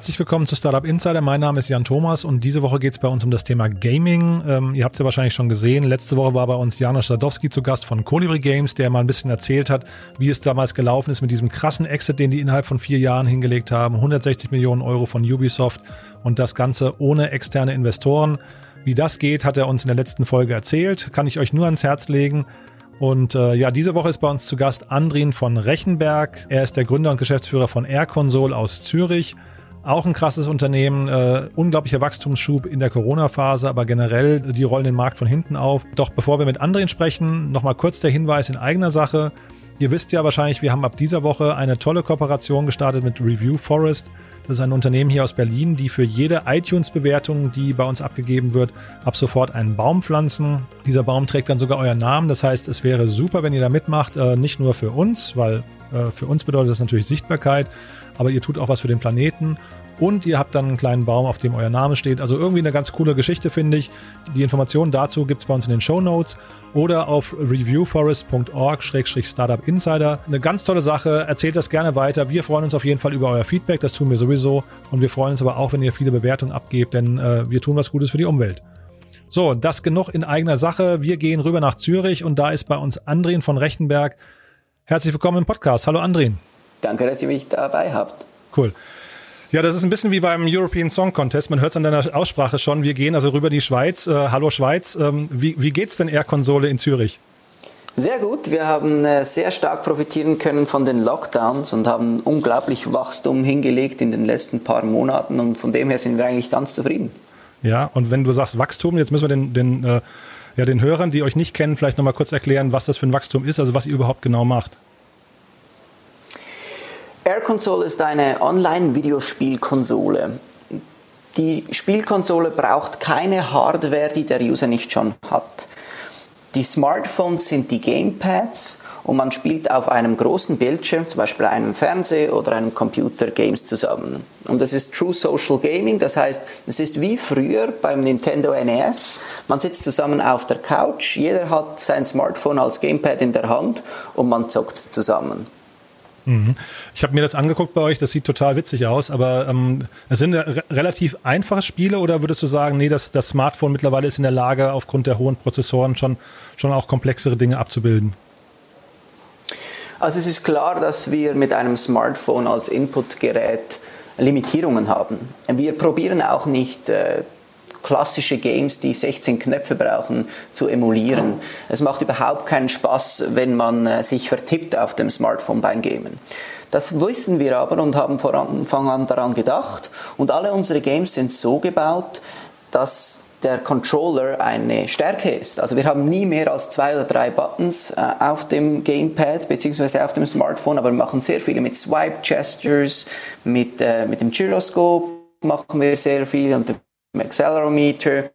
Herzlich willkommen zu Startup Insider. Mein Name ist Jan Thomas und diese Woche geht es bei uns um das Thema Gaming. Ähm, ihr habt es ja wahrscheinlich schon gesehen. Letzte Woche war bei uns Janusz Sadowski zu Gast von Colibri Games, der mal ein bisschen erzählt hat, wie es damals gelaufen ist mit diesem krassen Exit, den die innerhalb von vier Jahren hingelegt haben. 160 Millionen Euro von Ubisoft und das Ganze ohne externe Investoren. Wie das geht, hat er uns in der letzten Folge erzählt. Kann ich euch nur ans Herz legen. Und äh, ja, diese Woche ist bei uns zu Gast Andrin von Rechenberg. Er ist der Gründer und Geschäftsführer von Air Console aus Zürich. Auch ein krasses Unternehmen, äh, unglaublicher Wachstumsschub in der Corona-Phase, aber generell, die rollen den Markt von hinten auf. Doch bevor wir mit anderen sprechen, nochmal kurz der Hinweis in eigener Sache. Ihr wisst ja wahrscheinlich, wir haben ab dieser Woche eine tolle Kooperation gestartet mit Review Forest. Das ist ein Unternehmen hier aus Berlin, die für jede iTunes-Bewertung, die bei uns abgegeben wird, ab sofort einen Baum pflanzen. Dieser Baum trägt dann sogar euren Namen. Das heißt, es wäre super, wenn ihr da mitmacht. Äh, nicht nur für uns, weil äh, für uns bedeutet das natürlich Sichtbarkeit, aber ihr tut auch was für den Planeten und ihr habt dann einen kleinen Baum, auf dem euer Name steht. Also irgendwie eine ganz coole Geschichte, finde ich. Die Informationen dazu gibt es bei uns in den Show Notes oder auf reviewforest.org-startup insider. Eine ganz tolle Sache. Erzählt das gerne weiter. Wir freuen uns auf jeden Fall über euer Feedback. Das tun wir sowieso. Und wir freuen uns aber auch, wenn ihr viele Bewertungen abgebt, denn äh, wir tun was Gutes für die Umwelt. So, das genug in eigener Sache. Wir gehen rüber nach Zürich und da ist bei uns Andrin von Rechtenberg. Herzlich willkommen im Podcast. Hallo Andrin. Danke, dass ihr mich dabei habt. Cool. Ja, das ist ein bisschen wie beim European Song Contest. Man hört es an deiner Aussprache schon. Wir gehen also rüber die Schweiz. Äh, hallo Schweiz. Ähm, wie, wie geht's denn Air-Konsole in Zürich? Sehr gut. Wir haben äh, sehr stark profitieren können von den Lockdowns und haben unglaublich Wachstum hingelegt in den letzten paar Monaten und von dem her sind wir eigentlich ganz zufrieden. Ja, und wenn du sagst Wachstum, jetzt müssen wir den, den, äh, ja, den Hörern, die euch nicht kennen, vielleicht nochmal kurz erklären, was das für ein Wachstum ist, also was ihr überhaupt genau macht. Air Console ist eine Online-Videospielkonsole. Die Spielkonsole braucht keine Hardware, die der User nicht schon hat. Die Smartphones sind die Gamepads und man spielt auf einem großen Bildschirm, zum Beispiel einem Fernseher oder einem Computer, Games zusammen. Und das ist True Social Gaming, das heißt, es ist wie früher beim Nintendo NES. Man sitzt zusammen auf der Couch, jeder hat sein Smartphone als Gamepad in der Hand und man zockt zusammen. Mhm. Ich habe mir das angeguckt bei euch, das sieht total witzig aus, aber ähm, es sind re relativ einfache Spiele oder würdest du sagen, nee, das, das Smartphone mittlerweile ist in der Lage, aufgrund der hohen Prozessoren schon, schon auch komplexere Dinge abzubilden? Also es ist klar, dass wir mit einem Smartphone als Inputgerät Limitierungen haben. Wir probieren auch nicht äh, klassische Games, die 16 Knöpfe brauchen, zu emulieren. Es macht überhaupt keinen Spaß, wenn man äh, sich vertippt auf dem Smartphone beim Gamen. Das wissen wir aber und haben von Anfang an daran gedacht. Und alle unsere Games sind so gebaut, dass der Controller eine Stärke ist. Also wir haben nie mehr als zwei oder drei Buttons äh, auf dem Gamepad bzw. auf dem Smartphone, aber wir machen sehr viele mit Swipe Gestures, mit, äh, mit dem Gyroscope machen wir sehr viel und dem Accelerometer.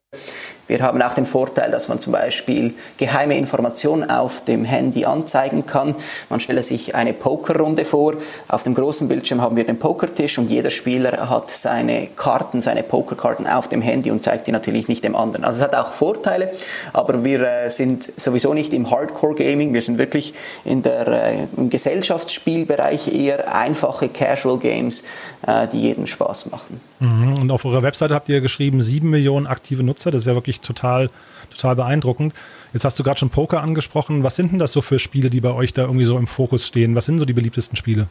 Wir haben auch den Vorteil, dass man zum Beispiel geheime Informationen auf dem Handy anzeigen kann. Man stelle sich eine Pokerrunde vor. Auf dem großen Bildschirm haben wir den Pokertisch und jeder Spieler hat seine Karten, seine Pokerkarten auf dem Handy und zeigt die natürlich nicht dem anderen. Also es hat auch Vorteile, aber wir äh, sind sowieso nicht im Hardcore-Gaming. Wir sind wirklich in der, äh, im Gesellschaftsspielbereich eher einfache Casual Games, äh, die jeden Spaß machen. Mhm. Und auf eurer Webseite habt ihr geschrieben, sieben Millionen aktive Nutzer. Das ist ja wirklich total, total beeindruckend. Jetzt hast du gerade schon Poker angesprochen. Was sind denn das so für Spiele, die bei euch da irgendwie so im Fokus stehen? Was sind so die beliebtesten Spiele?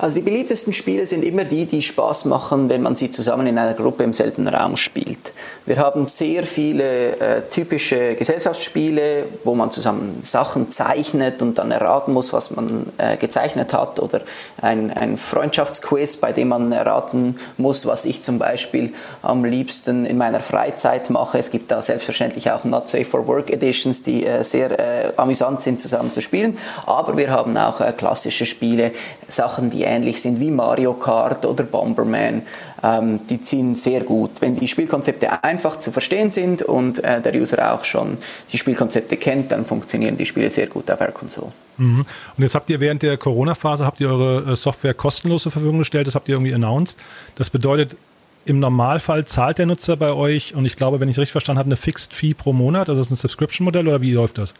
Also die beliebtesten Spiele sind immer die, die Spaß machen, wenn man sie zusammen in einer Gruppe im selben Raum spielt. Wir haben sehr viele äh, typische Gesellschaftsspiele, wo man zusammen Sachen zeichnet und dann erraten muss, was man äh, gezeichnet hat oder ein, ein Freundschaftsquiz, bei dem man erraten muss, was ich zum Beispiel am liebsten in meiner Freizeit mache. Es gibt da selbstverständlich auch Not Safe for Work Editions, die äh, sehr äh, amüsant sind zusammen zu spielen. Aber wir haben auch äh, klassische Spiele, Sachen, die ähnlich sind wie Mario Kart oder Bomberman. Ähm, die ziehen sehr gut. Wenn die Spielkonzepte einfach zu verstehen sind und äh, der User auch schon die Spielkonzepte kennt, dann funktionieren die Spiele sehr gut auf der Konsole. Mhm. Und jetzt habt ihr während der Corona-Phase habt ihr eure äh, Software kostenlos zur Verfügung gestellt. Das habt ihr irgendwie announced. Das bedeutet, im Normalfall zahlt der Nutzer bei euch und ich glaube, wenn ich es richtig verstanden habe, eine Fixed Fee pro Monat. Also ist ein Subscription-Modell oder wie läuft das?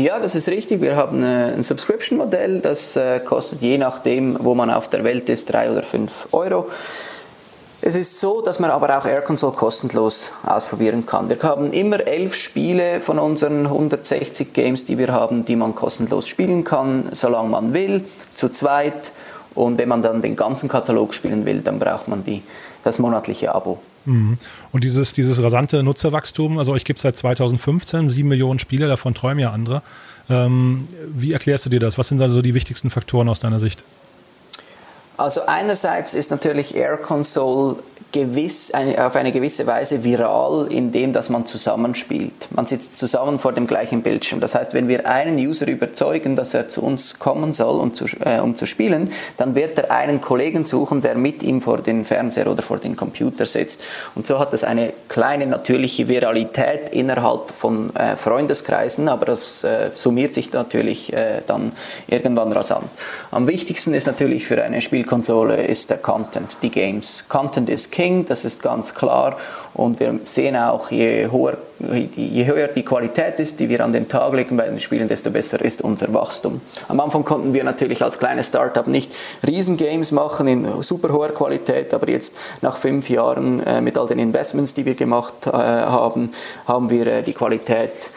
Ja, das ist richtig. Wir haben äh, ein Subscription-Modell, das äh, kostet je nachdem, wo man auf der Welt ist, drei oder fünf Euro. Es ist so, dass man aber auch Air Console kostenlos ausprobieren kann. Wir haben immer elf Spiele von unseren 160 Games, die wir haben, die man kostenlos spielen kann, solange man will, zu zweit. Und wenn man dann den ganzen Katalog spielen will, dann braucht man die, das monatliche Abo. Mhm. Und dieses, dieses rasante Nutzerwachstum, also euch gibt es seit 2015, sieben Millionen Spiele, davon träumen ja andere. Ähm, wie erklärst du dir das? Was sind also die wichtigsten Faktoren aus deiner Sicht? Also einerseits ist natürlich Air Console gewiss, auf eine gewisse Weise viral, indem dass man zusammenspielt. Man sitzt zusammen vor dem gleichen Bildschirm. Das heißt, wenn wir einen User überzeugen, dass er zu uns kommen soll, um zu, äh, um zu spielen, dann wird er einen Kollegen suchen, der mit ihm vor den Fernseher oder vor den Computer sitzt. Und so hat das eine kleine natürliche Viralität innerhalb von äh, Freundeskreisen, aber das äh, summiert sich natürlich äh, dann irgendwann rasant. Am wichtigsten ist natürlich für eine Spielkonsole ist der Content, die Games. Content ist King, das ist ganz klar. Und wir sehen auch, je höher, je höher die Qualität ist, die wir an den Tag legen bei den Spielen, desto besser ist unser Wachstum. Am Anfang konnten wir natürlich als kleines Startup nicht Riesengames machen in super hoher Qualität, aber jetzt nach fünf Jahren äh, mit all den Investments, die wir gemacht äh, haben, haben wir äh, die Qualität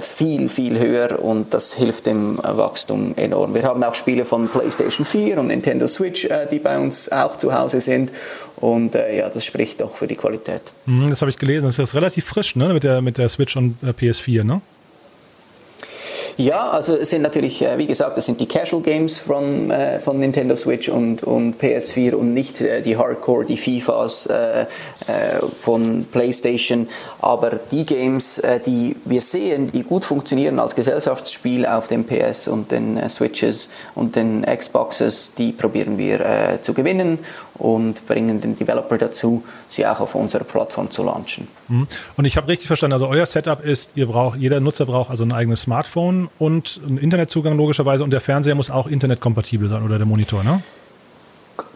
viel, viel höher und das hilft dem Wachstum enorm. Wir haben auch Spiele von PlayStation 4 und Nintendo Switch, äh, die bei uns auch zu Hause sind und äh, ja, das spricht auch für die Qualität. Mhm, das habe ich gelesen, das ist relativ frisch ne? mit, der, mit der Switch und PS4, ne? Ja, also es sind natürlich, äh, wie gesagt, das sind die Casual Games von, äh, von Nintendo Switch und, und PS4 und nicht äh, die Hardcore, die FIFAs von PlayStation. Aber die Games, die wir sehen, die gut funktionieren als Gesellschaftsspiel auf den PS und den Switches und den Xboxes, die probieren wir zu gewinnen und bringen den Developer dazu, sie auch auf unserer Plattform zu launchen. Mhm. Und ich habe richtig verstanden, also euer Setup ist, ihr braucht, jeder Nutzer braucht also ein eigenes Smartphone und einen Internetzugang logischerweise und der Fernseher muss auch internetkompatibel sein oder der Monitor, ne?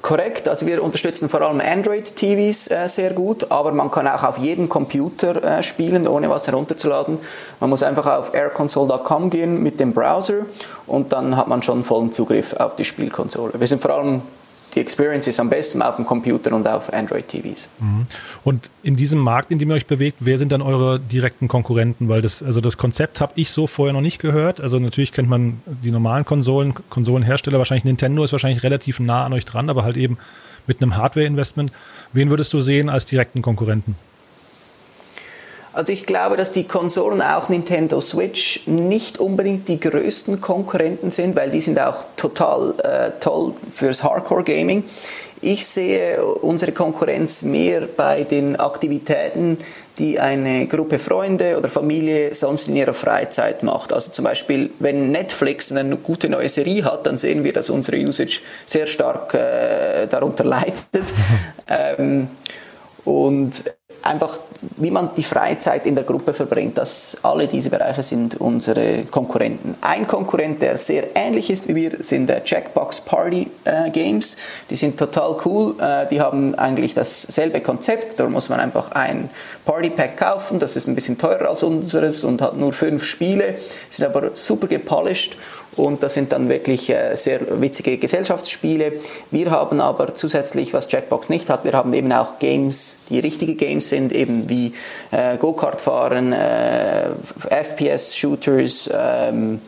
Korrekt, also wir unterstützen vor allem Android-TVs äh, sehr gut, aber man kann auch auf jedem Computer äh, spielen, ohne was herunterzuladen. Man muss einfach auf airconsole.com gehen mit dem Browser und dann hat man schon vollen Zugriff auf die Spielkonsole. Wir sind vor allem die Experience ist am besten auf dem Computer und auf Android-TVs. Mhm. Und in diesem Markt, in dem ihr euch bewegt, wer sind dann eure direkten Konkurrenten? Weil das, also das Konzept habe ich so vorher noch nicht gehört. Also natürlich kennt man die normalen Konsolen, Konsolenhersteller, wahrscheinlich Nintendo ist wahrscheinlich relativ nah an euch dran, aber halt eben mit einem Hardware-Investment. Wen würdest du sehen als direkten Konkurrenten? Also ich glaube, dass die Konsolen auch Nintendo Switch nicht unbedingt die größten Konkurrenten sind, weil die sind auch total äh, toll fürs Hardcore Gaming. Ich sehe unsere Konkurrenz mehr bei den Aktivitäten, die eine Gruppe Freunde oder Familie sonst in ihrer Freizeit macht. Also zum Beispiel, wenn Netflix eine gute neue Serie hat, dann sehen wir, dass unsere Usage sehr stark äh, darunter leidet. ähm, und einfach, wie man die Freizeit in der Gruppe verbringt. Das, alle diese Bereiche sind unsere Konkurrenten. Ein Konkurrent, der sehr ähnlich ist wie wir, sind der Jackbox Party äh, Games. Die sind total cool. Äh, die haben eigentlich dasselbe Konzept. Da muss man einfach ein Party Pack kaufen. Das ist ein bisschen teurer als unseres und hat nur fünf Spiele. Sind aber super gepolished und das sind dann wirklich äh, sehr witzige Gesellschaftsspiele. Wir haben aber zusätzlich, was Jackbox nicht hat, wir haben eben auch Games, die richtige Games sind, eben wie äh, Go-Kart fahren, äh, FPS-Shooters, ähm,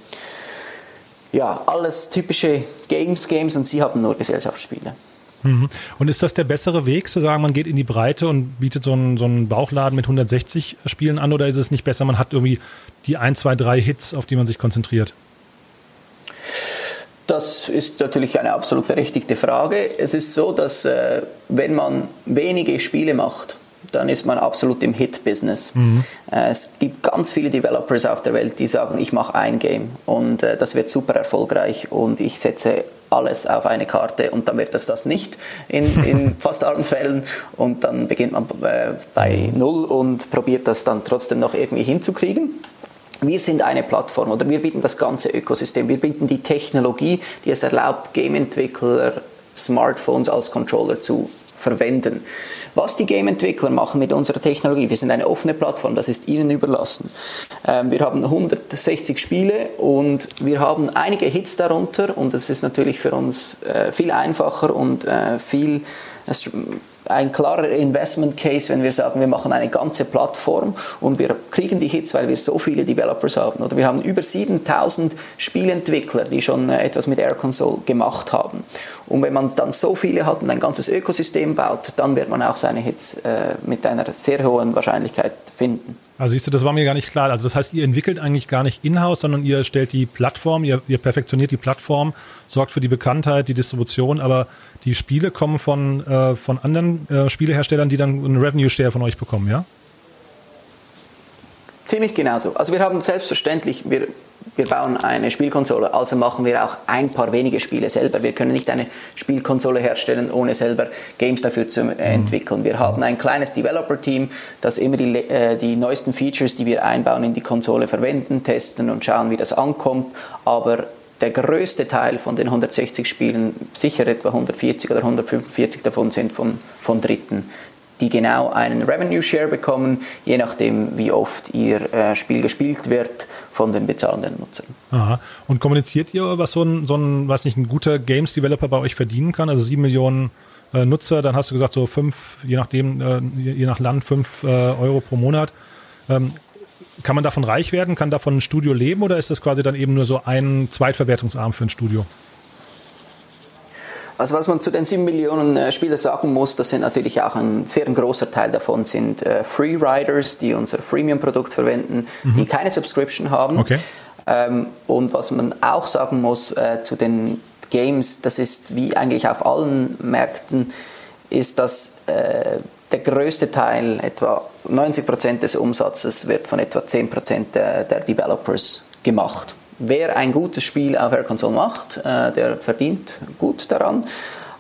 ja, alles typische Games, Games und sie haben nur Gesellschaftsspiele. Mhm. Und ist das der bessere Weg, zu sagen, man geht in die Breite und bietet so einen, so einen Bauchladen mit 160 Spielen an oder ist es nicht besser, man hat irgendwie die 1, 2, 3 Hits, auf die man sich konzentriert? Das ist natürlich eine absolut berechtigte Frage. Es ist so, dass äh, wenn man wenige Spiele macht, dann ist man absolut im Hit-Business. Mhm. Äh, es gibt ganz viele Developers auf der Welt, die sagen, ich mache ein Game und äh, das wird super erfolgreich und ich setze alles auf eine Karte und dann wird das das nicht in, in fast allen Fällen und dann beginnt man äh, bei Null und probiert das dann trotzdem noch irgendwie hinzukriegen. Wir sind eine Plattform oder wir bieten das ganze Ökosystem. Wir bieten die Technologie, die es erlaubt, Game-Entwickler Smartphones als Controller zu verwenden. Was die Game-Entwickler machen mit unserer Technologie, wir sind eine offene Plattform, das ist ihnen überlassen. Ähm, wir haben 160 Spiele und wir haben einige Hits darunter und das ist natürlich für uns äh, viel einfacher und äh, viel ein klarer Investment Case, wenn wir sagen, wir machen eine ganze Plattform und wir kriegen die Hits, weil wir so viele Developers haben. Oder wir haben über 7000 Spielentwickler, die schon äh, etwas mit Air Console gemacht haben. Und wenn man dann so viele hat und ein ganzes Ökosystem baut, dann wird man auch seine Hits äh, mit einer sehr hohen Wahrscheinlichkeit finden. Also siehst du, das war mir gar nicht klar. Also das heißt, ihr entwickelt eigentlich gar nicht in-house, sondern ihr stellt die Plattform, ihr, ihr, perfektioniert die Plattform, sorgt für die Bekanntheit, die Distribution, aber die Spiele kommen von, äh, von anderen äh, Spieleherstellern, die dann einen Revenue-Share von euch bekommen, ja? Ziemlich genauso. Also wir haben selbstverständlich, wir wir bauen eine Spielkonsole, also machen wir auch ein paar wenige Spiele selber. Wir können nicht eine Spielkonsole herstellen, ohne selber Games dafür zu entwickeln. Wir haben ein kleines Developer-Team, das immer die, äh, die neuesten Features, die wir einbauen, in die Konsole verwenden, testen und schauen, wie das ankommt. Aber der größte Teil von den 160 Spielen, sicher etwa 140 oder 145 davon sind von, von Dritten die genau einen Revenue Share bekommen, je nachdem, wie oft ihr äh, Spiel gespielt wird von den bezahlenden Nutzern. Aha. Und kommuniziert ihr, was so ein, so ein, weiß nicht, ein guter Games Developer bei euch verdienen kann? Also sieben Millionen äh, Nutzer, dann hast du gesagt, so fünf, je nachdem, äh, je nach Land, fünf äh, Euro pro Monat. Ähm, kann man davon reich werden? Kann davon ein Studio leben oder ist das quasi dann eben nur so ein Zweitverwertungsarm für ein Studio? Also was man zu den 7 Millionen äh, Spielern sagen muss, das sind natürlich auch ein sehr großer Teil davon sind äh, Freeriders, die unser Freemium-Produkt verwenden, mhm. die keine Subscription haben. Okay. Ähm, und was man auch sagen muss äh, zu den Games, das ist wie eigentlich auf allen Märkten, ist, dass der größte Teil, etwa 90 Prozent des Umsatzes, wird von etwa 10% der, der Developers gemacht wer ein gutes Spiel auf Air Console macht, äh, der verdient gut daran.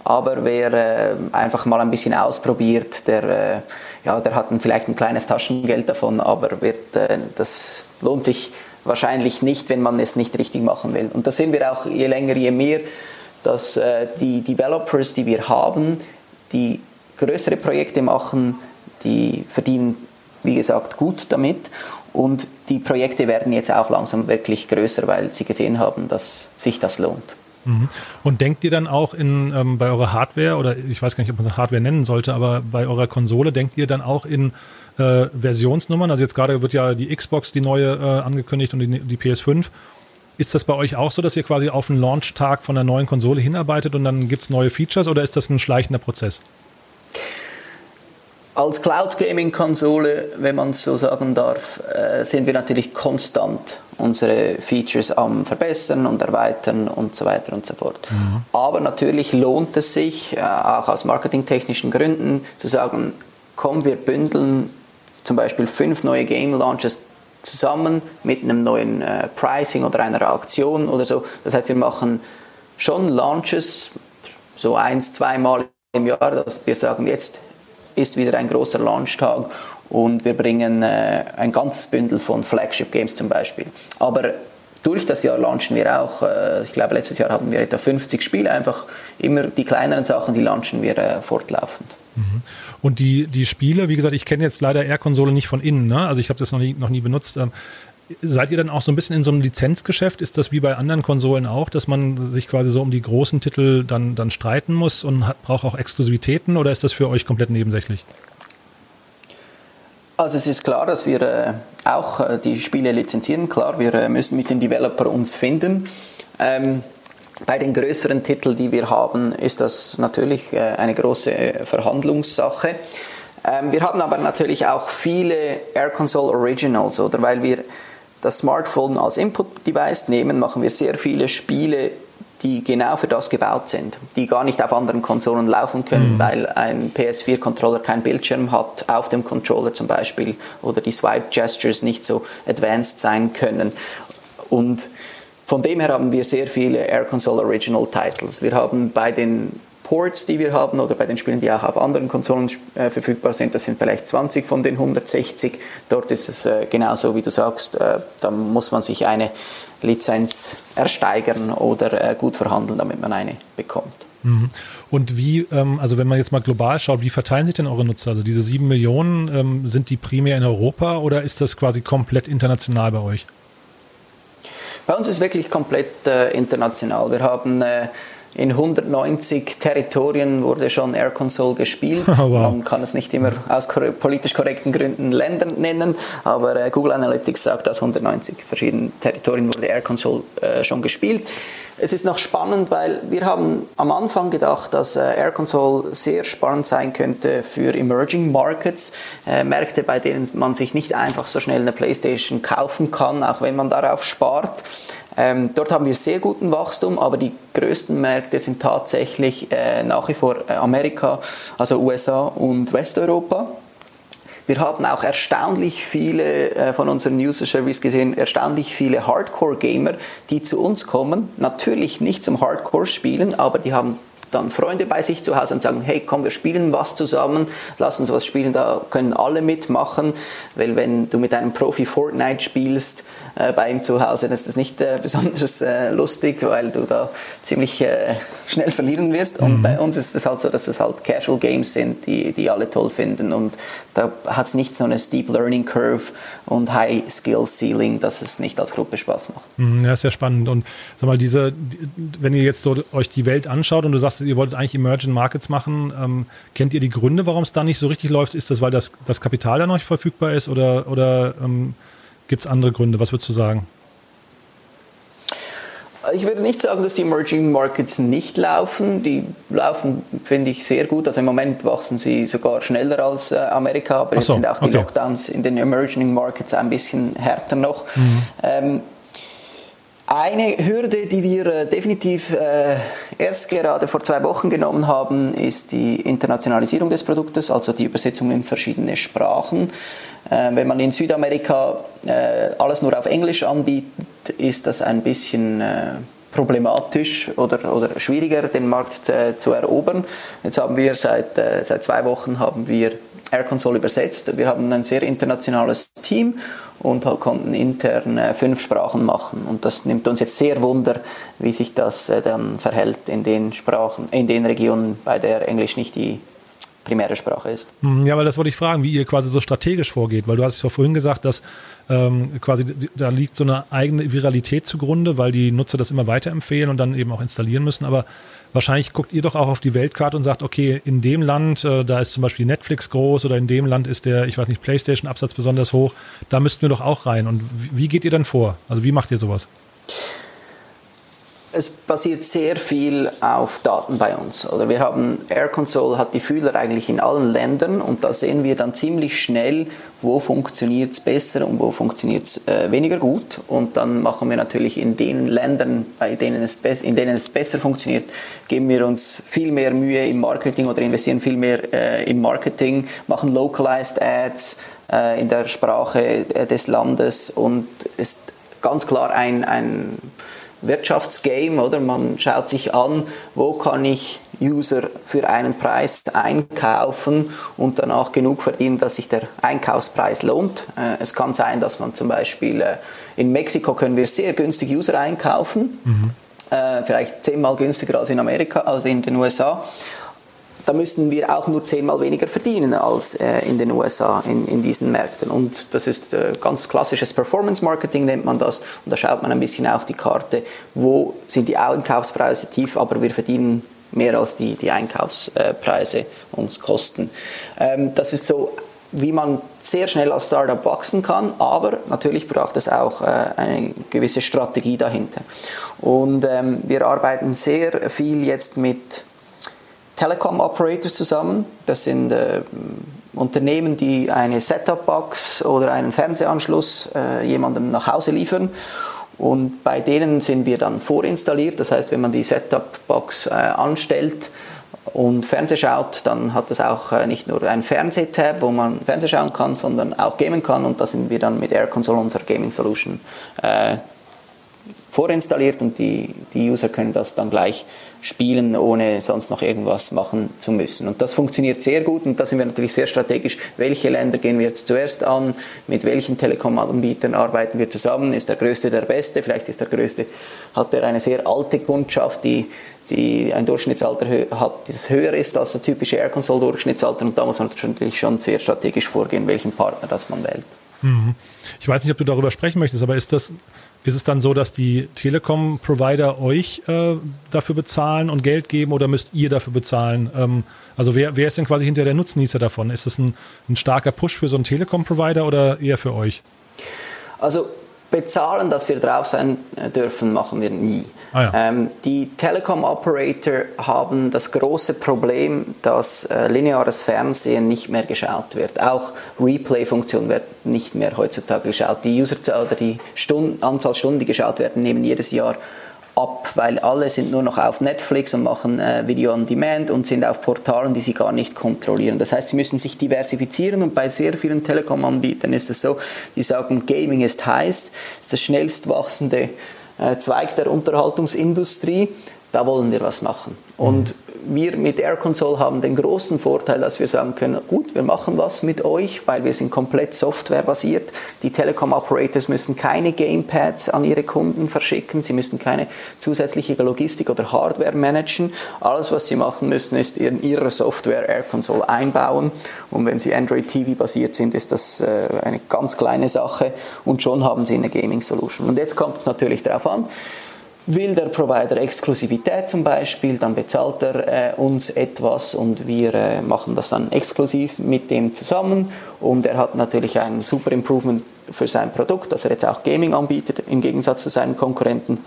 Aber wer äh, einfach mal ein bisschen ausprobiert, der, äh, ja, der hat vielleicht ein kleines Taschengeld davon, aber wird, äh, das lohnt sich wahrscheinlich nicht, wenn man es nicht richtig machen will. Und das sehen wir auch je länger, je mehr, dass äh, die Developers, die wir haben, die größere Projekte machen, die verdienen, wie gesagt, gut damit. Und die Projekte werden jetzt auch langsam wirklich größer, weil sie gesehen haben, dass sich das lohnt. Mhm. Und denkt ihr dann auch in, ähm, bei eurer Hardware, oder ich weiß gar nicht, ob man es Hardware nennen sollte, aber bei eurer Konsole, denkt ihr dann auch in äh, Versionsnummern? Also jetzt gerade wird ja die Xbox, die neue, äh, angekündigt und die, die PS5. Ist das bei euch auch so, dass ihr quasi auf den Launch-Tag von der neuen Konsole hinarbeitet und dann gibt es neue Features oder ist das ein schleichender Prozess? Als Cloud Gaming Konsole, wenn man es so sagen darf, äh, sind wir natürlich konstant unsere Features am verbessern und erweitern und so weiter und so fort. Mhm. Aber natürlich lohnt es sich, äh, auch aus marketingtechnischen Gründen, zu sagen, komm, wir bündeln zum Beispiel fünf neue Game Launches zusammen mit einem neuen äh, Pricing oder einer Aktion oder so. Das heißt, wir machen schon Launches so eins, zweimal im Jahr, dass wir sagen, jetzt ist wieder ein großer Launchtag und wir bringen äh, ein ganzes Bündel von Flagship Games zum Beispiel. Aber durch das Jahr launchen wir auch, äh, ich glaube letztes Jahr hatten wir etwa 50 Spiele, einfach immer die kleineren Sachen, die launchen wir äh, fortlaufend. Mhm. Und die, die Spiele, wie gesagt, ich kenne jetzt leider Air-Konsole nicht von innen, ne? also ich habe das noch nie, noch nie benutzt. Ähm, Seid ihr dann auch so ein bisschen in so einem Lizenzgeschäft? Ist das wie bei anderen Konsolen auch, dass man sich quasi so um die großen Titel dann, dann streiten muss und hat, braucht auch Exklusivitäten oder ist das für euch komplett nebensächlich? Also es ist klar, dass wir äh, auch äh, die Spiele lizenzieren. Klar, wir äh, müssen mit den Developer uns finden. Ähm, bei den größeren Titeln, die wir haben, ist das natürlich äh, eine große äh, Verhandlungssache. Ähm, wir haben aber natürlich auch viele Air Console Originals, oder weil wir das Smartphone als Input-Device nehmen, machen wir sehr viele Spiele, die genau für das gebaut sind, die gar nicht auf anderen Konsolen laufen können, mhm. weil ein PS4-Controller keinen Bildschirm hat, auf dem Controller zum Beispiel, oder die Swipe-Gestures nicht so advanced sein können. Und von dem her haben wir sehr viele Air Console Original Titles. Wir haben bei den Ports, die wir haben, oder bei den Spielen, die auch auf anderen Konsolen äh, verfügbar sind, das sind vielleicht 20 von den 160. Dort ist es äh, genauso, wie du sagst, äh, da muss man sich eine Lizenz ersteigern oder äh, gut verhandeln, damit man eine bekommt. Mhm. Und wie, ähm, also wenn man jetzt mal global schaut, wie verteilen sich denn eure Nutzer? Also diese sieben Millionen, ähm, sind die primär in Europa oder ist das quasi komplett international bei euch? Bei uns ist wirklich komplett äh, international. Wir haben äh, in 190 Territorien wurde schon Air Console gespielt. Oh, wow. Man kann es nicht immer aus politisch korrekten Gründen Länder nennen, aber äh, Google Analytics sagt, aus 190 verschiedenen Territorien wurde Air Console äh, schon gespielt. Es ist noch spannend, weil wir haben am Anfang gedacht, dass äh, Air Console sehr spannend sein könnte für Emerging Markets, äh, Märkte, bei denen man sich nicht einfach so schnell eine PlayStation kaufen kann, auch wenn man darauf spart. Ähm, dort haben wir sehr guten Wachstum, aber die größten Märkte sind tatsächlich äh, nach wie vor äh, Amerika, also USA und Westeuropa. Wir haben auch erstaunlich viele äh, von unseren User Service gesehen, erstaunlich viele Hardcore-Gamer, die zu uns kommen. Natürlich nicht zum Hardcore-Spielen, aber die haben dann Freunde bei sich zu Hause und sagen, hey, komm, wir spielen was zusammen, lass uns was spielen, da können alle mitmachen, weil wenn du mit einem Profi Fortnite spielst, bei ihm zu Hause, dann ist das nicht äh, besonders äh, lustig, weil du da ziemlich äh, schnell verlieren wirst. Und mhm. bei uns ist es halt so, dass es halt Casual Games sind, die, die alle toll finden. Und da hat es nicht so eine Steep Learning Curve und High Skill Ceiling, dass es nicht als Gruppe Spaß macht. Mhm, ja, ist ja spannend. Und sag mal, diese, wenn ihr jetzt so euch die Welt anschaut und du sagst, ihr wolltet eigentlich Emerging Markets machen, ähm, kennt ihr die Gründe, warum es da nicht so richtig läuft? Ist das, weil das, das Kapital da noch nicht verfügbar ist oder, oder ähm, Gibt es andere Gründe? Was würdest du sagen? Ich würde nicht sagen, dass die Emerging Markets nicht laufen. Die laufen, finde ich, sehr gut. Also im Moment wachsen sie sogar schneller als äh, Amerika, aber so, jetzt sind auch die okay. Lockdowns in den Emerging Markets ein bisschen härter noch. Mhm. Ähm, eine Hürde, die wir äh, definitiv äh, erst gerade vor zwei Wochen genommen haben, ist die Internationalisierung des Produktes, also die Übersetzung in verschiedene Sprachen. Äh, wenn man in Südamerika äh, alles nur auf Englisch anbietet, ist das ein bisschen äh, problematisch oder, oder schwieriger, den Markt zu erobern. Jetzt haben wir seit, seit zwei Wochen haben wir Air Console übersetzt. Wir haben ein sehr internationales Team und halt konnten intern fünf Sprachen machen. Und das nimmt uns jetzt sehr wunder, wie sich das dann verhält in den Sprachen, in den Regionen, bei der Englisch nicht die primäre Sprache ist. Hm, ja, weil das wollte ich fragen, wie ihr quasi so strategisch vorgeht, weil du hast ja vorhin gesagt, dass ähm, quasi da liegt so eine eigene Viralität zugrunde, weil die Nutzer das immer weiterempfehlen und dann eben auch installieren müssen. Aber wahrscheinlich guckt ihr doch auch auf die Weltkarte und sagt, okay, in dem Land, äh, da ist zum Beispiel Netflix groß oder in dem Land ist der, ich weiß nicht, PlayStation-Absatz besonders hoch, da müssten wir doch auch rein. Und wie geht ihr dann vor? Also wie macht ihr sowas? Es basiert sehr viel auf Daten bei uns. Oder wir haben Air Console hat die Fühler eigentlich in allen Ländern und da sehen wir dann ziemlich schnell, wo funktioniert es besser und wo funktioniert es äh, weniger gut. Und dann machen wir natürlich in den Ländern, bei denen es in denen es besser funktioniert, geben wir uns viel mehr Mühe im Marketing oder investieren viel mehr äh, im Marketing, machen localized Ads äh, in der Sprache äh, des Landes und ist ganz klar ein, ein Wirtschaftsgame, oder? Man schaut sich an, wo kann ich User für einen Preis einkaufen und danach genug verdienen, dass sich der Einkaufspreis lohnt. Äh, es kann sein, dass man zum Beispiel äh, in Mexiko können wir sehr günstig User einkaufen, mhm. Äh, vielleicht zehnmal günstiger als in Amerika, als in den USA da müssen wir auch nur zehnmal weniger verdienen als äh, in den USA in, in diesen Märkten. Und das ist äh, ganz klassisches Performance Marketing, nennt man das. Und da schaut man ein bisschen auf die Karte, wo sind die Einkaufspreise tief, aber wir verdienen mehr als die, die Einkaufspreise uns kosten. Ähm, das ist so wie man sehr schnell als Startup wachsen kann, aber natürlich braucht es auch äh, eine gewisse Strategie dahinter. Und ähm, wir arbeiten sehr viel jetzt mit Telekom Operators zusammen. Das sind äh, Unternehmen, die eine Setup-Box oder einen Fernsehanschluss äh, jemandem nach Hause liefern. Und bei denen sind wir dann vorinstalliert. Das heißt, wenn man die Setup-Box äh, anstellt und Fernseh schaut, dann hat das auch äh, nicht nur ein Fernsehtab, wo man Fernseh schauen kann, sondern auch gamen kann. Und da sind wir dann mit Air Console, unserer Gaming Solution, äh, vorinstalliert und die, die User können das dann gleich spielen, ohne sonst noch irgendwas machen zu müssen. Und das funktioniert sehr gut und da sind wir natürlich sehr strategisch. Welche Länder gehen wir jetzt zuerst an? Mit welchen Telekom-Anbietern arbeiten wir zusammen? Ist der Größte der Beste? Vielleicht ist der Größte, hat er eine sehr alte Kundschaft, die die ein Durchschnittsalter hat, das höher ist als der typische Air Console Durchschnittsalter und da muss man natürlich schon sehr strategisch vorgehen, welchen Partner das man wählt. Mhm. Ich weiß nicht, ob du darüber sprechen möchtest, aber ist das ist es dann so, dass die Telekom-Provider euch äh, dafür bezahlen und Geld geben oder müsst ihr dafür bezahlen? Ähm, also wer, wer ist denn quasi hinter der Nutznießer davon? Ist es ein, ein starker Push für so einen Telekom-Provider oder eher für euch? Also bezahlen, dass wir drauf sein äh, dürfen, machen wir nie. Ah ja. ähm, die Telekom-Operator haben das große Problem, dass äh, lineares Fernsehen nicht mehr geschaut wird. Auch Replay-Funktion wird nicht mehr heutzutage geschaut. Die User oder die Stunden, Anzahl Stunden, die geschaut werden, nehmen jedes Jahr ab, weil alle sind nur noch auf Netflix und machen äh, Video on Demand und sind auf Portalen, die sie gar nicht kontrollieren. Das heißt, sie müssen sich diversifizieren und bei sehr vielen Telekom-Anbietern ist es so, die sagen, Gaming ist heiß, ist das schnellst wachsende Zweig der Unterhaltungsindustrie, da wollen wir was machen. Und wir mit Air Console haben den großen Vorteil, dass wir sagen können, gut, wir machen was mit euch, weil wir sind komplett softwarebasiert. Die Telekom-Operators müssen keine Gamepads an ihre Kunden verschicken, sie müssen keine zusätzliche Logistik oder Hardware managen. Alles, was sie machen müssen, ist in ihre Software Air Console einbauen. Und wenn sie Android TV basiert sind, ist das äh, eine ganz kleine Sache und schon haben sie eine Gaming Solution. Und jetzt kommt es natürlich darauf an, Will der Provider Exklusivität zum Beispiel, dann bezahlt er äh, uns etwas und wir äh, machen das dann exklusiv mit dem zusammen und er hat natürlich ein super Improvement für sein Produkt, dass er jetzt auch Gaming anbietet im Gegensatz zu seinen Konkurrenten.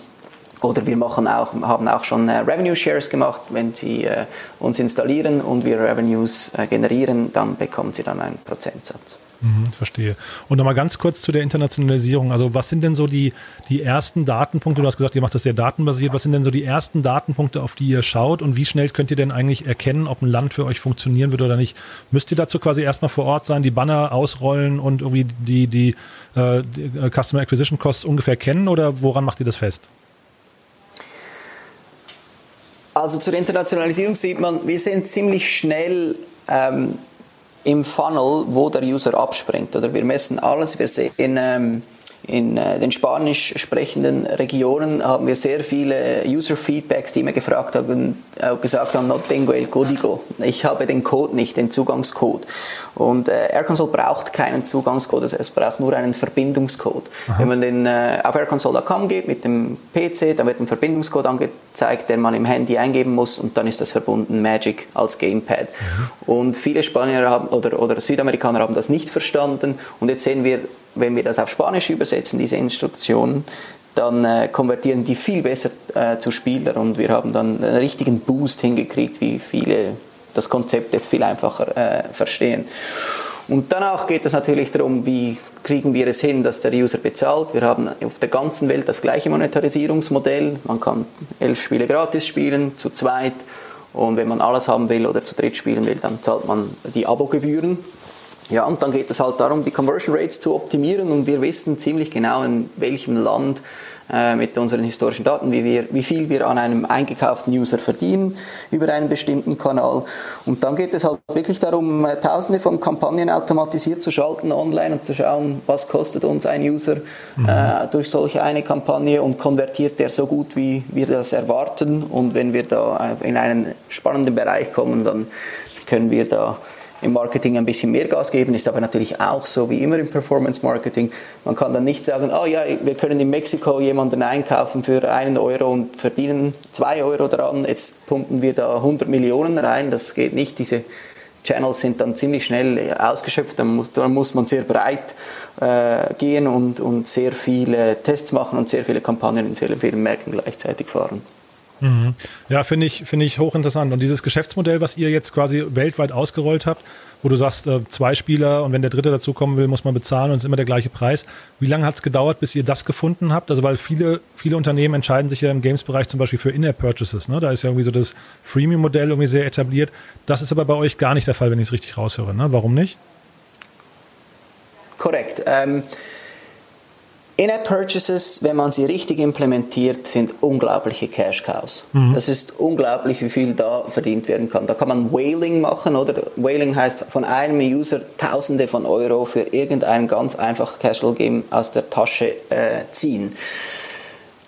Oder wir machen auch, haben auch schon äh, Revenue Shares gemacht, wenn Sie äh, uns installieren und wir Revenues äh, generieren, dann bekommen Sie dann einen Prozentsatz. Mhm, verstehe. Und nochmal ganz kurz zu der Internationalisierung. Also was sind denn so die, die ersten Datenpunkte? Du hast gesagt, ihr macht das sehr datenbasiert. Was sind denn so die ersten Datenpunkte, auf die ihr schaut? Und wie schnell könnt ihr denn eigentlich erkennen, ob ein Land für euch funktionieren wird oder nicht? Müsst ihr dazu quasi erstmal vor Ort sein, die Banner ausrollen und irgendwie die, die, äh, die äh, Customer Acquisition Costs ungefähr kennen oder woran macht ihr das fest? Also zur Internationalisierung sieht man, wir sind ziemlich schnell ähm, im Funnel, wo der User abspringt. Oder wir messen alles, wir sehen ähm, in äh, den spanisch sprechenden Regionen haben wir sehr viele User-Feedbacks, die mir gefragt haben, äh, gesagt haben, no tengo el código. Ich habe den Code nicht, den Zugangscode. Und äh, AirConsole braucht keinen Zugangscode, also es braucht nur einen Verbindungscode. Aha. Wenn man den, äh, auf airconsole.com geht mit dem PC, dann wird ein Verbindungscode angezeigt, den man im Handy eingeben muss und dann ist das verbunden Magic als Gamepad. Mhm. Und viele Spanier haben, oder, oder Südamerikaner haben das nicht verstanden und jetzt sehen wir wenn wir das auf Spanisch übersetzen, diese Instruktionen, dann äh, konvertieren die viel besser äh, zu Spielern und wir haben dann einen richtigen Boost hingekriegt, wie viele das Konzept jetzt viel einfacher äh, verstehen. Und danach geht es natürlich darum, wie kriegen wir es hin, dass der User bezahlt. Wir haben auf der ganzen Welt das gleiche Monetarisierungsmodell. Man kann elf Spiele gratis spielen, zu zweit. Und wenn man alles haben will oder zu dritt spielen will, dann zahlt man die Abogebühren. Ja, und dann geht es halt darum, die Conversion Rates zu optimieren und wir wissen ziemlich genau, in welchem Land äh, mit unseren historischen Daten, wie, wir, wie viel wir an einem eingekauften User verdienen über einen bestimmten Kanal. Und dann geht es halt wirklich darum, äh, tausende von Kampagnen automatisiert zu schalten online und zu schauen, was kostet uns ein User mhm. äh, durch solche eine Kampagne und konvertiert der so gut, wie wir das erwarten. Und wenn wir da in einen spannenden Bereich kommen, dann können wir da im Marketing ein bisschen mehr Gas geben, ist aber natürlich auch so wie immer im Performance Marketing. Man kann dann nicht sagen, oh ja, wir können in Mexiko jemanden einkaufen für einen Euro und verdienen zwei Euro daran, jetzt pumpen wir da 100 Millionen rein, das geht nicht. Diese Channels sind dann ziemlich schnell ausgeschöpft, dann muss, dann muss man sehr breit äh, gehen und, und sehr viele Tests machen und sehr viele Kampagnen in sehr vielen Märkten gleichzeitig fahren. Mhm. Ja, finde ich, finde ich hochinteressant. Und dieses Geschäftsmodell, was ihr jetzt quasi weltweit ausgerollt habt, wo du sagst, äh, zwei Spieler und wenn der dritte dazukommen will, muss man bezahlen und es ist immer der gleiche Preis. Wie lange hat es gedauert, bis ihr das gefunden habt? Also weil viele, viele Unternehmen entscheiden sich ja im Games-Bereich zum Beispiel für In-App-Purchases. Ne? Da ist ja irgendwie so das Freemium-Modell irgendwie sehr etabliert. Das ist aber bei euch gar nicht der Fall, wenn ich es richtig raushöre. Ne? Warum nicht? Korrekt. Ähm In-App-Purchases, wenn man sie richtig implementiert, sind unglaubliche Cash-Cows. Mhm. Das ist unglaublich, wie viel da verdient werden kann. Da kann man Whaling machen, oder? Whaling heißt von einem User Tausende von Euro für irgendein ganz einfach Casual-Game aus der Tasche äh, ziehen.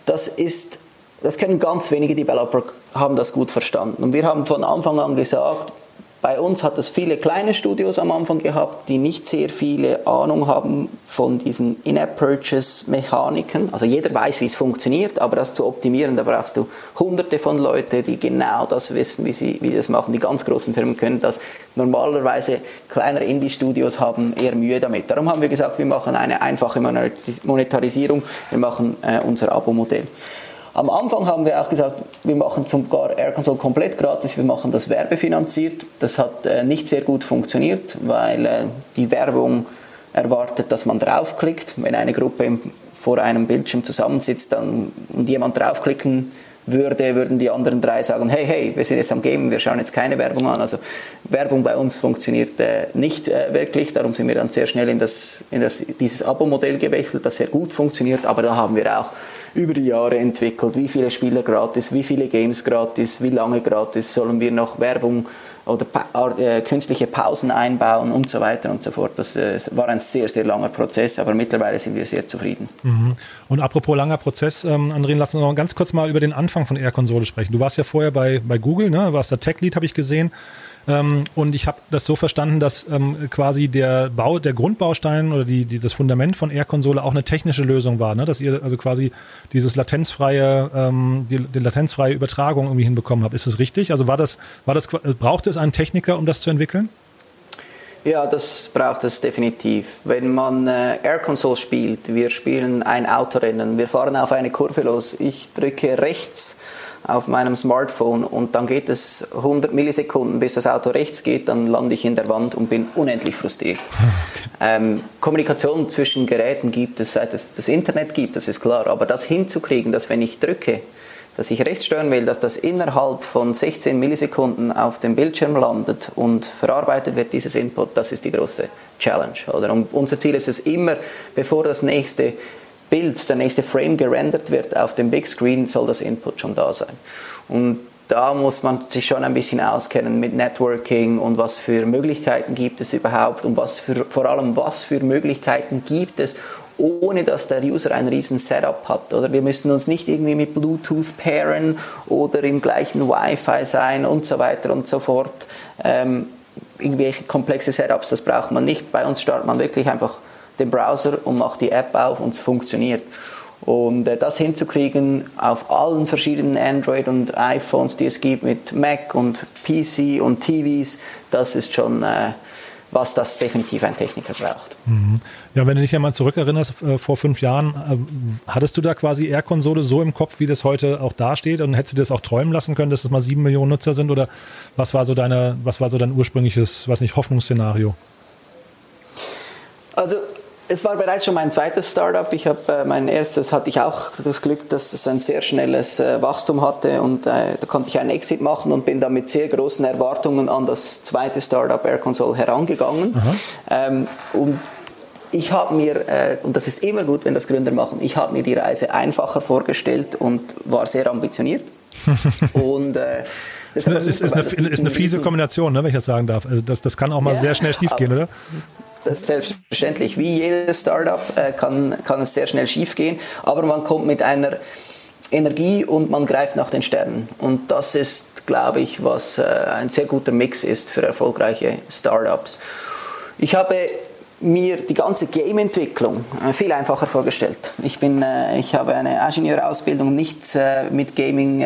Das ist, das können ganz wenige Developer haben das gut verstanden. Und wir haben von Anfang an gesagt, bei uns hat es viele kleine Studios am Anfang gehabt, die nicht sehr viele Ahnung haben von diesen In-App-Purchase-Mechaniken. Also jeder weiß, wie es funktioniert, aber das zu optimieren, da brauchst du hunderte von Leuten, die genau das wissen, wie sie wie das machen. Die ganz großen Firmen können das. Normalerweise kleinere Indie-Studios haben eher Mühe damit. Darum haben wir gesagt, wir machen eine einfache Monetarisierung, wir machen äh, unser Abo-Modell. Am Anfang haben wir auch gesagt, wir machen sogar Air Console komplett gratis, wir machen das werbefinanziert. Das hat äh, nicht sehr gut funktioniert, weil äh, die Werbung erwartet, dass man draufklickt. Wenn eine Gruppe vor einem Bildschirm zusammensitzt dann, und jemand draufklicken würde, würden die anderen drei sagen, hey, hey, wir sind jetzt am Game, wir schauen jetzt keine Werbung an. Also Werbung bei uns funktioniert äh, nicht äh, wirklich, darum sind wir dann sehr schnell in, das, in das, dieses Abo-Modell gewechselt, das sehr gut funktioniert, aber da haben wir auch über die Jahre entwickelt. Wie viele Spieler gratis, wie viele Games gratis, wie lange gratis, sollen wir noch Werbung oder pa äh, künstliche Pausen einbauen und so weiter und so fort. Das äh, war ein sehr, sehr langer Prozess, aber mittlerweile sind wir sehr zufrieden. Mhm. Und apropos langer Prozess, ähm, André, lass uns noch ganz kurz mal über den Anfang von Air-Konsole sprechen. Du warst ja vorher bei, bei Google, ne? warst der Tech-Lead, habe ich gesehen. Ähm, und ich habe das so verstanden, dass ähm, quasi der Bau, der Grundbaustein oder die, die, das Fundament von Air-Konsole auch eine technische Lösung war, ne? dass ihr also quasi dieses latenzfreie, ähm, die, die latenzfreie Übertragung irgendwie hinbekommen habt. Ist das richtig? Also war das, war das, brauchte es einen Techniker, um das zu entwickeln? Ja, das braucht es definitiv. Wenn man äh, Air Console spielt, wir spielen ein Autorennen, wir fahren auf eine Kurve los, ich drücke rechts auf meinem Smartphone und dann geht es 100 Millisekunden, bis das Auto rechts geht, dann lande ich in der Wand und bin unendlich frustriert. Okay. Ähm, Kommunikation zwischen Geräten gibt es, seit es das Internet gibt, das ist klar, aber das hinzukriegen, dass wenn ich drücke, dass ich rechts stören will, dass das innerhalb von 16 Millisekunden auf dem Bildschirm landet und verarbeitet wird, dieses Input, das ist die große Challenge. Oder? Und unser Ziel ist es immer, bevor das nächste Bild, der nächste Frame gerendert wird auf dem Big Screen, soll das Input schon da sein. Und da muss man sich schon ein bisschen auskennen mit Networking und was für Möglichkeiten gibt es überhaupt und was für, vor allem was für Möglichkeiten gibt es, ohne dass der User ein riesen Setup hat. Oder wir müssen uns nicht irgendwie mit Bluetooth pairen oder im gleichen Wi-Fi sein und so weiter und so fort. Ähm, irgendwelche komplexe Setups, das braucht man nicht. Bei uns startet man wirklich einfach den Browser und macht die App auf und es funktioniert. Und äh, das hinzukriegen auf allen verschiedenen Android und iPhones, die es gibt, mit Mac und PC und TVs, das ist schon, äh, was das definitiv ein Techniker braucht. Mhm. Ja, wenn du dich ja mal zurückerinnerst, äh, vor fünf Jahren, äh, hattest du da quasi Air-Konsole so im Kopf, wie das heute auch dasteht? Und hättest du das auch träumen lassen können, dass es mal sieben Millionen Nutzer sind? Oder was war so deine, was war so dein ursprüngliches, was nicht, Hoffnungsszenario? Also es war bereits schon mein zweites Startup. Ich habe äh, mein erstes hatte ich auch das Glück, dass es ein sehr schnelles äh, Wachstum hatte und äh, da konnte ich einen Exit machen und bin dann mit sehr großen Erwartungen an das zweite Startup Air Console herangegangen. Ähm, und ich habe mir, äh, und das ist immer gut, wenn das Gründer machen, ich habe mir die Reise einfacher vorgestellt und war sehr ambitioniert. und äh, das ist, ist, ist, eine, ist eine fiese Kombination, ne, wenn ich das sagen darf. Also das, das kann auch mal ja, sehr schnell schiefgehen, oder? Selbstverständlich. Wie jedes Startup äh, kann, kann es sehr schnell schiefgehen, aber man kommt mit einer Energie und man greift nach den Sternen. Und das ist, glaube ich, was äh, ein sehr guter Mix ist für erfolgreiche Startups. Ich habe mir die ganze Game-Entwicklung äh, viel einfacher vorgestellt. Ich, bin, ich habe eine Ingenieurausbildung nicht mit Gaming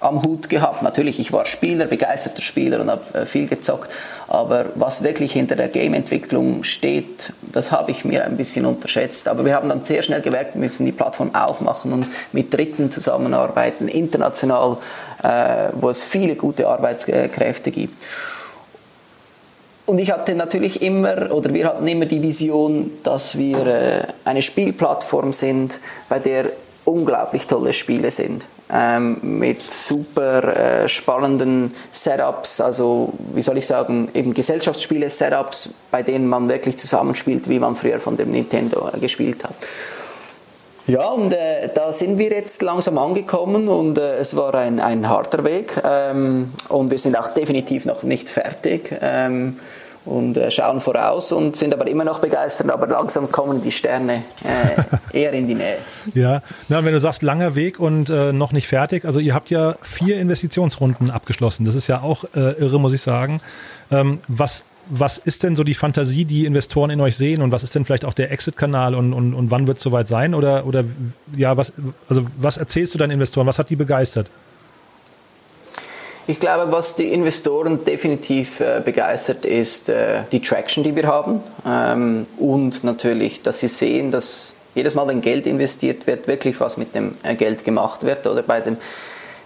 am Hut gehabt. Natürlich, ich war Spieler, begeisterter Spieler und habe viel gezockt. Aber was wirklich hinter der Game-Entwicklung steht, das habe ich mir ein bisschen unterschätzt. Aber wir haben dann sehr schnell gemerkt, wir müssen die Plattform aufmachen und mit Dritten zusammenarbeiten, international, äh, wo es viele gute Arbeitskräfte gibt. Und ich hatte natürlich immer, oder wir hatten immer die Vision, dass wir äh, eine Spielplattform sind, bei der unglaublich tolle Spiele sind. Ähm, mit super äh, spannenden Setups, also wie soll ich sagen, eben Gesellschaftsspiele-Setups, bei denen man wirklich zusammenspielt, wie man früher von dem Nintendo äh, gespielt hat. Ja, und äh, da sind wir jetzt langsam angekommen und äh, es war ein, ein harter Weg ähm, und wir sind auch definitiv noch nicht fertig. Ähm, und äh, schauen voraus und sind aber immer noch begeistert, aber langsam kommen die Sterne äh, eher in die Nähe. Ja, na, wenn du sagst langer Weg und äh, noch nicht fertig, also ihr habt ja vier Investitionsrunden abgeschlossen. Das ist ja auch äh, irre, muss ich sagen. Ähm, was was ist denn so die Fantasie, die Investoren in euch sehen und was ist denn vielleicht auch der Exit-Kanal und, und, und wann wird es soweit sein? Oder, oder ja, was, also was erzählst du deinen Investoren? Was hat die begeistert? Ich glaube, was die Investoren definitiv äh, begeistert, ist äh, die Traction, die wir haben ähm, und natürlich, dass sie sehen, dass jedes Mal, wenn Geld investiert wird, wirklich was mit dem äh, Geld gemacht wird. Oder bei dem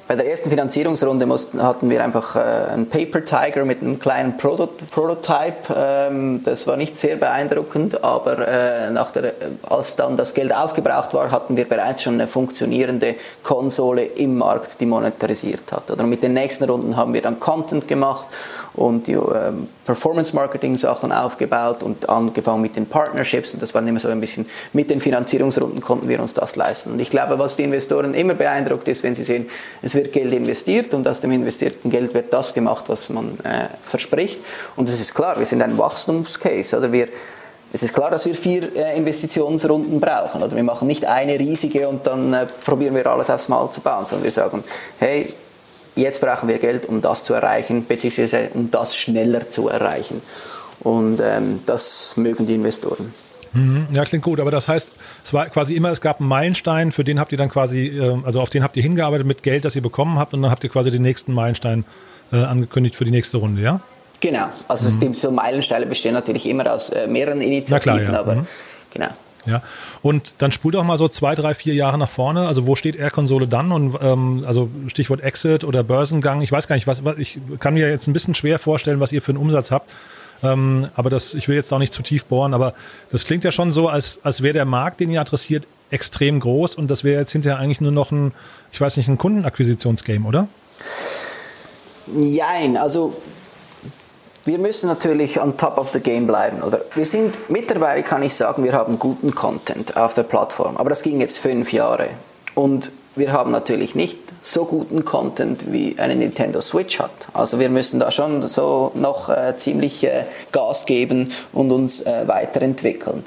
bei der ersten Finanzierungsrunde mussten, hatten wir einfach äh, einen Paper Tiger mit einem kleinen Proto Prototype. Ähm, das war nicht sehr beeindruckend, aber äh, nach der, als dann das Geld aufgebraucht war, hatten wir bereits schon eine funktionierende Konsole im Markt, die monetarisiert hat. Oder mit den nächsten Runden haben wir dann Content gemacht und die ähm, Performance-Marketing-Sachen aufgebaut und angefangen mit den Partnerships und das war immer so ein bisschen, mit den Finanzierungsrunden konnten wir uns das leisten. Und ich glaube, was die Investoren immer beeindruckt ist, wenn sie sehen, es wird Geld investiert und aus dem investierten Geld wird das gemacht, was man äh, verspricht. Und es ist klar, wir sind ein Wachstumscase, oder wir es ist klar, dass wir vier äh, Investitionsrunden brauchen. Oder wir machen nicht eine riesige und dann äh, probieren wir alles erstmal zu bauen, sondern wir sagen, hey, jetzt brauchen wir Geld, um das zu erreichen, beziehungsweise um das schneller zu erreichen. Und ähm, das mögen die Investoren. Mhm. Ja, klingt gut. Aber das heißt, es war quasi immer, es gab einen Meilenstein, für den habt ihr dann quasi, ähm, also auf den habt ihr hingearbeitet mit Geld, das ihr bekommen habt, und dann habt ihr quasi den nächsten Meilenstein äh, angekündigt für die nächste Runde, ja? Genau. Also mhm. so Meilensteine bestehen natürlich immer aus äh, mehreren Initiativen, klar, ja. aber mhm. genau. Ja, und dann spult doch mal so zwei, drei, vier Jahre nach vorne. Also wo steht Air-Konsole dann? Und ähm, also Stichwort Exit oder Börsengang. Ich weiß gar nicht, was, was ich kann mir jetzt ein bisschen schwer vorstellen, was ihr für einen Umsatz habt. Ähm, aber das, ich will jetzt auch nicht zu tief bohren, aber das klingt ja schon so, als, als wäre der Markt, den ihr adressiert, extrem groß und das wäre jetzt hinterher eigentlich nur noch ein, ich weiß nicht, ein Kundenakquisitionsgame, oder? Nein, also wir müssen natürlich on top of the game bleiben. Oder wir sind mittlerweile, kann ich sagen, wir haben guten Content auf der Plattform. Aber das ging jetzt fünf Jahre. Und wir haben natürlich nicht so guten Content wie eine Nintendo Switch hat. Also wir müssen da schon so noch äh, ziemlich äh, Gas geben und uns äh, weiterentwickeln.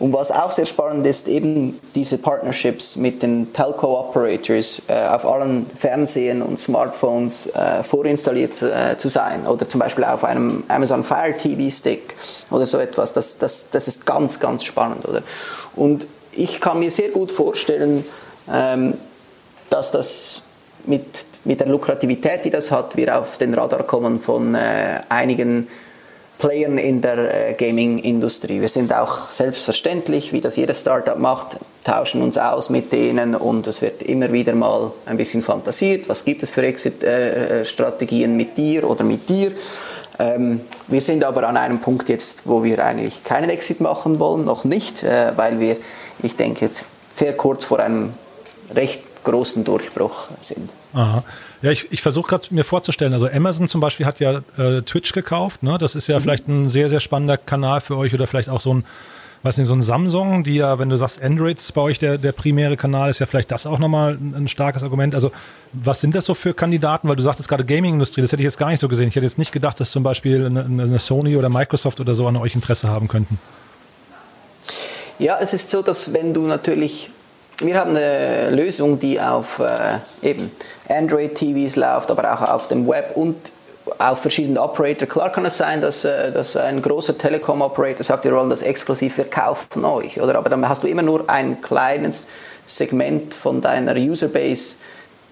Und was auch sehr spannend ist, eben diese Partnerships mit den Telco-Operators äh, auf allen Fernsehen und Smartphones äh, vorinstalliert äh, zu sein oder zum Beispiel auf einem Amazon Fire TV Stick oder so etwas. Das, das, das ist ganz, ganz spannend. Oder? Und ich kann mir sehr gut vorstellen, ähm, dass das mit, mit der Lukrativität, die das hat, wir auf den Radar kommen von äh, einigen Playern in der äh, Gaming-Industrie. Wir sind auch selbstverständlich, wie das jedes Startup macht, tauschen uns aus mit denen und es wird immer wieder mal ein bisschen fantasiert. Was gibt es für Exit-Strategien mit dir oder mit dir? Ähm, wir sind aber an einem Punkt jetzt, wo wir eigentlich keinen Exit machen wollen, noch nicht, äh, weil wir, ich denke, sehr kurz vor einem recht großen Durchbruch sind. Aha. Ja, ich, ich versuche gerade mir vorzustellen, also Amazon zum Beispiel hat ja äh, Twitch gekauft, ne? Das ist ja mhm. vielleicht ein sehr, sehr spannender Kanal für euch oder vielleicht auch so ein, weiß nicht, so ein Samsung, die ja, wenn du sagst, Android ist bei euch der, der primäre Kanal, ist ja vielleicht das auch nochmal ein, ein starkes Argument. Also was sind das so für Kandidaten? Weil du sagtest gerade Gaming-Industrie, das hätte ich jetzt gar nicht so gesehen. Ich hätte jetzt nicht gedacht, dass zum Beispiel eine, eine Sony oder Microsoft oder so an euch Interesse haben könnten. Ja, es ist so, dass wenn du natürlich wir haben eine Lösung, die auf äh, eben Android-TVs läuft, aber auch auf dem Web und auf verschiedenen Operator. Klar kann es sein, dass, äh, dass ein großer Telekom-Operator sagt, wir wollen das exklusiv verkaufen von euch, oder? Aber dann hast du immer nur ein kleines Segment von deiner Userbase,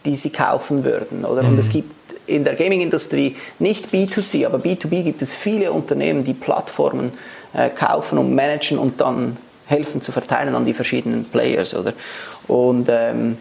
die sie kaufen würden, oder? Mhm. Und es gibt in der Gaming-Industrie nicht B2C, aber B2B gibt es viele Unternehmen, die Plattformen äh, kaufen und managen und dann helfen zu verteilen an die verschiedenen Players. Oder? Und ähm,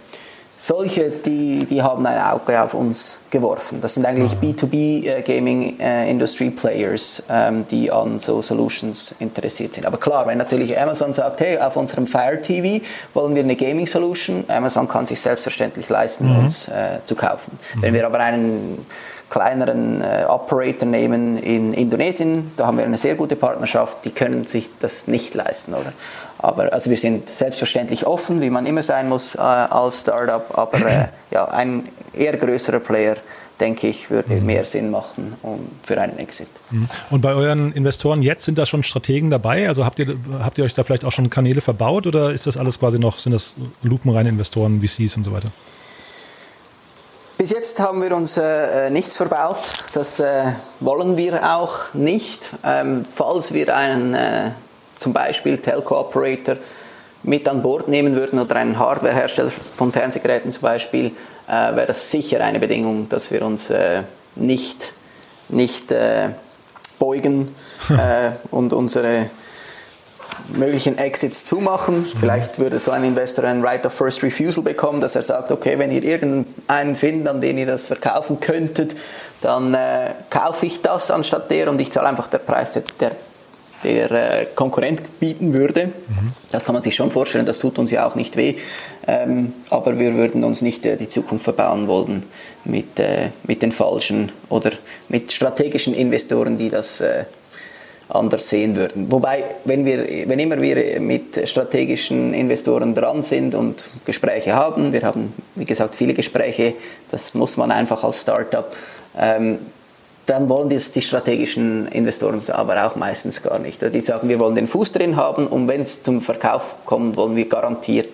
solche, die, die haben ein Auge auf uns geworfen. Das sind eigentlich B2B äh, Gaming äh, Industry Players, ähm, die an so Solutions interessiert sind. Aber klar, wenn natürlich Amazon sagt, hey, auf unserem Fire TV wollen wir eine Gaming Solution, Amazon kann sich selbstverständlich leisten, mhm. uns äh, zu kaufen. Mhm. Wenn wir aber einen kleineren äh, Operator nehmen in Indonesien. Da haben wir eine sehr gute Partnerschaft. Die können sich das nicht leisten, oder? Aber also wir sind selbstverständlich offen, wie man immer sein muss äh, als Startup. Aber äh, ja, ein eher größerer Player denke ich, würde mhm. mehr Sinn machen um, für einen Exit. Mhm. Und bei euren Investoren jetzt sind da schon Strategen dabei? Also habt ihr, habt ihr euch da vielleicht auch schon Kanäle verbaut oder ist das alles quasi noch, sind das lupenreine Investoren, VCs und so weiter? Bis jetzt haben wir uns äh, nichts verbaut. Das äh, wollen wir auch nicht. Ähm, falls wir einen äh, zum Beispiel Telco-Operator mit an Bord nehmen würden oder einen Hardwarehersteller von Fernsehgeräten zum Beispiel, äh, wäre das sicher eine Bedingung, dass wir uns äh, nicht, nicht äh, beugen äh, und unsere möglichen Exits zumachen. Vielleicht würde so ein Investor ein Right of First Refusal bekommen, dass er sagt, okay, wenn ihr irgendeinen findet, an den ihr das verkaufen könntet, dann äh, kaufe ich das anstatt der und ich zahle einfach den Preis, der, der der äh, Konkurrent bieten würde. Mhm. Das kann man sich schon vorstellen, das tut uns ja auch nicht weh. Ähm, aber wir würden uns nicht äh, die Zukunft verbauen wollen mit, äh, mit den falschen oder mit strategischen Investoren, die das äh, anders sehen würden. Wobei, wenn, wir, wenn immer wir mit strategischen Investoren dran sind und Gespräche haben, wir haben, wie gesagt, viele Gespräche, das muss man einfach als Startup, ähm, dann wollen das die strategischen Investoren aber auch meistens gar nicht. Die sagen, wir wollen den Fuß drin haben und wenn es zum Verkauf kommt, wollen wir garantiert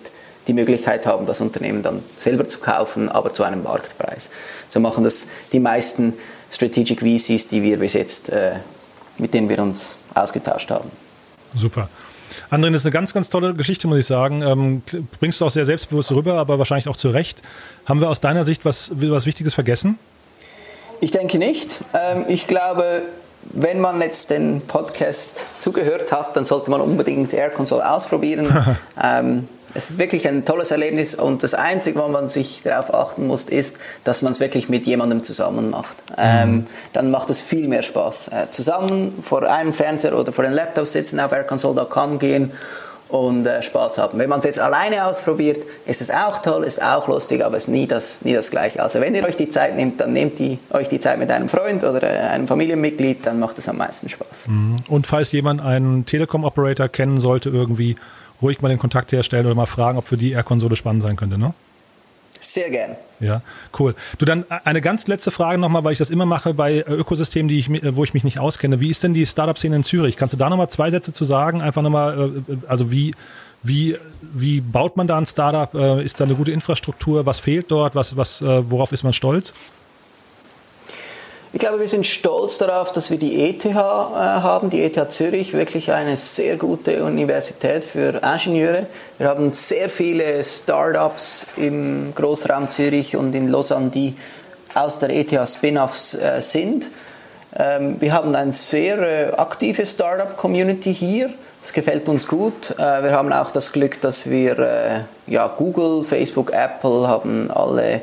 die Möglichkeit haben, das Unternehmen dann selber zu kaufen, aber zu einem Marktpreis. So machen das die meisten Strategic VCs, die wir bis jetzt, äh, mit denen wir uns ausgetauscht haben. Super. Andrin, das ist eine ganz, ganz tolle Geschichte, muss ich sagen. Ähm, bringst du auch sehr selbstbewusst rüber, aber wahrscheinlich auch zu Recht. Haben wir aus deiner Sicht was, was Wichtiges vergessen? Ich denke nicht. Ähm, ich glaube, wenn man jetzt den Podcast zugehört hat, dann sollte man unbedingt Air Console ausprobieren. ähm, es ist wirklich ein tolles Erlebnis und das Einzige, wo man sich darauf achten muss, ist, dass man es wirklich mit jemandem zusammen macht. Ähm, mhm. dann macht es viel mehr Spaß. Äh, zusammen vor einem Fernseher oder vor einem Laptop sitzen, auf airconsole.com gehen und äh, Spaß haben. Wenn man es jetzt alleine ausprobiert, ist es auch toll, ist auch lustig, aber es ist nie das, nie das Gleiche. Also wenn ihr euch die Zeit nehmt, dann nehmt die, euch die Zeit mit einem Freund oder äh, einem Familienmitglied, dann macht es am meisten Spaß. Mhm. Und falls jemand einen Telekom-Operator kennen sollte, irgendwie ruhig mal den Kontakt herstellen oder mal fragen, ob für die Air-Konsole spannend sein könnte, ne? Sehr gern. Ja, cool. Du, dann eine ganz letzte Frage nochmal, weil ich das immer mache bei Ökosystemen, die ich, wo ich mich nicht auskenne. Wie ist denn die Startup-Szene in Zürich? Kannst du da nochmal zwei Sätze zu sagen? Einfach nochmal, äh, also wie, wie, wie baut man da ein Startup? Äh, ist da eine gute Infrastruktur? Was fehlt dort? Was, was, äh, worauf ist man stolz? Ich glaube, wir sind stolz darauf, dass wir die ETH äh, haben, die ETH Zürich, wirklich eine sehr gute Universität für Ingenieure. Wir haben sehr viele Startups im Großraum Zürich und in Lausanne, die aus der ETH Spin-offs äh, sind. Ähm, wir haben eine sehr äh, aktive Startup-Community hier. Das gefällt uns gut. Wir haben auch das Glück, dass wir ja, Google, Facebook, Apple haben alle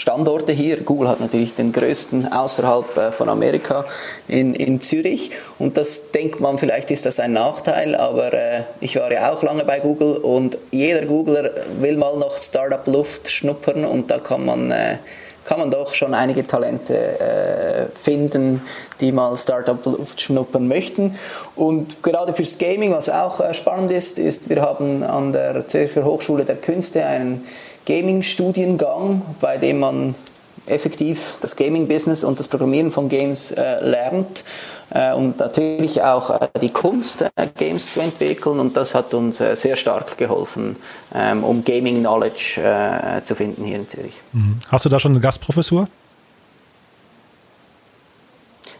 Standorte hier. Google hat natürlich den größten außerhalb äh, von Amerika in, in Zürich. Und das denkt man, vielleicht ist das ein Nachteil, aber äh, ich war ja auch lange bei Google und jeder Googler will mal noch Startup-Luft schnuppern und da kann man äh, kann man doch schon einige Talente äh, finden, die mal Startup-Luft schnuppern möchten. Und gerade fürs Gaming, was auch äh, spannend ist, ist, wir haben an der Zürcher Hochschule der Künste einen Gaming-Studiengang, bei dem man effektiv das Gaming-Business und das Programmieren von Games äh, lernt äh, und natürlich auch äh, die Kunst, äh, Games zu entwickeln und das hat uns äh, sehr stark geholfen, ähm, um Gaming-Knowledge äh, zu finden hier in Zürich. Mhm. Hast du da schon eine Gastprofessur?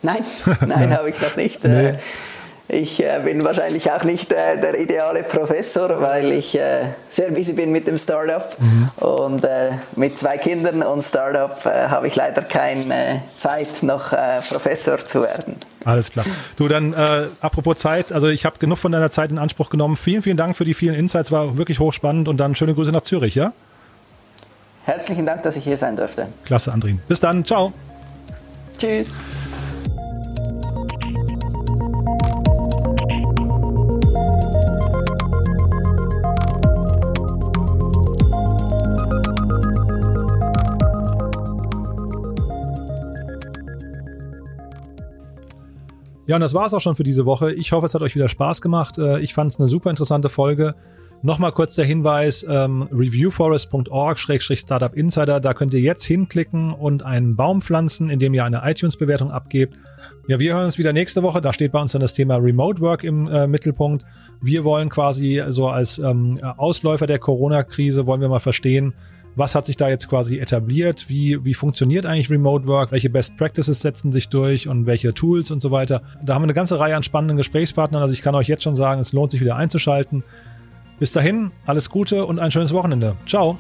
Nein, nein, habe ich noch nicht. Nee. Ich äh, bin wahrscheinlich auch nicht äh, der ideale Professor, weil ich äh, sehr busy bin mit dem Startup. Mhm. Und äh, mit zwei Kindern und Startup äh, habe ich leider keine Zeit, noch äh, Professor zu werden. Alles klar. Du, dann apropos Zeit, also ich habe genug von deiner Zeit in Anspruch genommen. Vielen, vielen Dank für die vielen Insights, war wirklich hochspannend und dann schöne Grüße nach Zürich, ja? Herzlichen Dank, dass ich hier sein durfte. Klasse, Andrin. Bis dann, ciao. Tschüss. Ja, und das war es auch schon für diese Woche. Ich hoffe, es hat euch wieder Spaß gemacht. Äh, ich fand es eine super interessante Folge. Nochmal kurz der Hinweis, ähm, reviewforest.org-startup insider, da könnt ihr jetzt hinklicken und einen Baum pflanzen, indem ihr eine iTunes-Bewertung abgebt. Ja, wir hören uns wieder nächste Woche, da steht bei uns dann das Thema Remote Work im äh, Mittelpunkt. Wir wollen quasi so als ähm, Ausläufer der Corona-Krise, wollen wir mal verstehen, was hat sich da jetzt quasi etabliert, wie, wie funktioniert eigentlich Remote Work, welche Best Practices setzen sich durch und welche Tools und so weiter. Da haben wir eine ganze Reihe an spannenden Gesprächspartnern, also ich kann euch jetzt schon sagen, es lohnt sich wieder einzuschalten. Bis dahin, alles Gute und ein schönes Wochenende. Ciao.